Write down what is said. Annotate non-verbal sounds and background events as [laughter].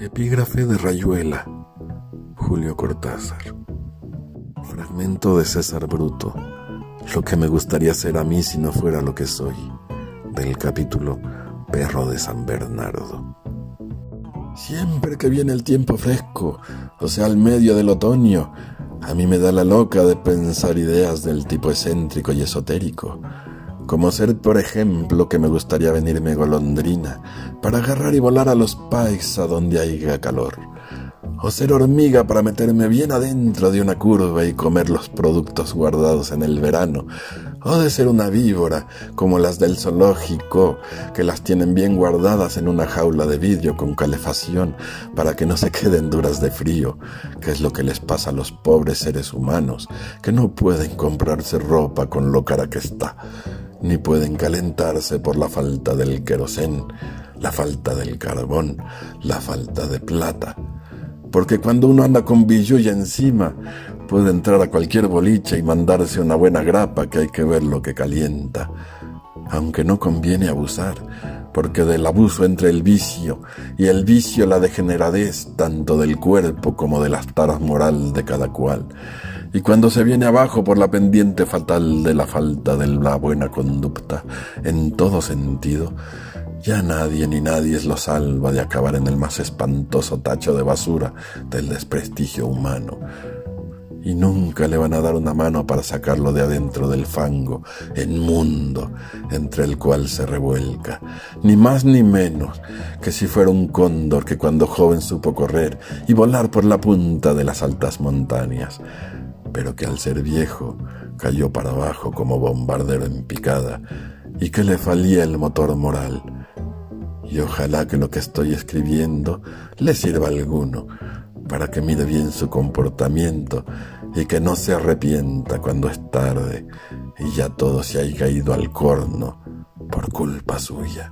Epígrafe de Rayuela, Julio Cortázar. Fragmento de César Bruto, lo que me gustaría ser a mí si no fuera lo que soy, del capítulo Perro de San Bernardo. Siempre que viene el tiempo fresco, o sea, al medio del otoño, a mí me da la loca de pensar ideas del tipo excéntrico y esotérico como ser, por ejemplo, que me gustaría venirme golondrina para agarrar y volar a los pais a donde haya calor, o ser hormiga para meterme bien adentro de una curva y comer los productos guardados en el verano, o de ser una víbora como las del zoológico, que las tienen bien guardadas en una jaula de vidrio con calefacción para que no se [laughs] queden duras de frío, que es lo que les pasa a los pobres seres humanos, que no pueden comprarse ropa con lo cara que está ni pueden calentarse por la falta del querosén, la falta del carbón, la falta de plata. Porque cuando uno anda con billulla encima, puede entrar a cualquier boliche y mandarse una buena grapa que hay que ver lo que calienta. Aunque no conviene abusar, porque del abuso entra el vicio, y el vicio la degeneradez tanto del cuerpo como de las taras moral de cada cual y cuando se viene abajo por la pendiente fatal de la falta de la buena conducta en todo sentido, ya nadie ni nadie lo salva de acabar en el más espantoso tacho de basura del desprestigio humano. Y nunca le van a dar una mano para sacarlo de adentro del fango, mundo entre el cual se revuelca, ni más ni menos que si fuera un cóndor que cuando joven supo correr y volar por la punta de las altas montañas pero que al ser viejo cayó para abajo como bombardero en picada y que le falía el motor moral. Y ojalá que lo que estoy escribiendo le sirva alguno para que mire bien su comportamiento y que no se arrepienta cuando es tarde y ya todo se haya caído al corno por culpa suya.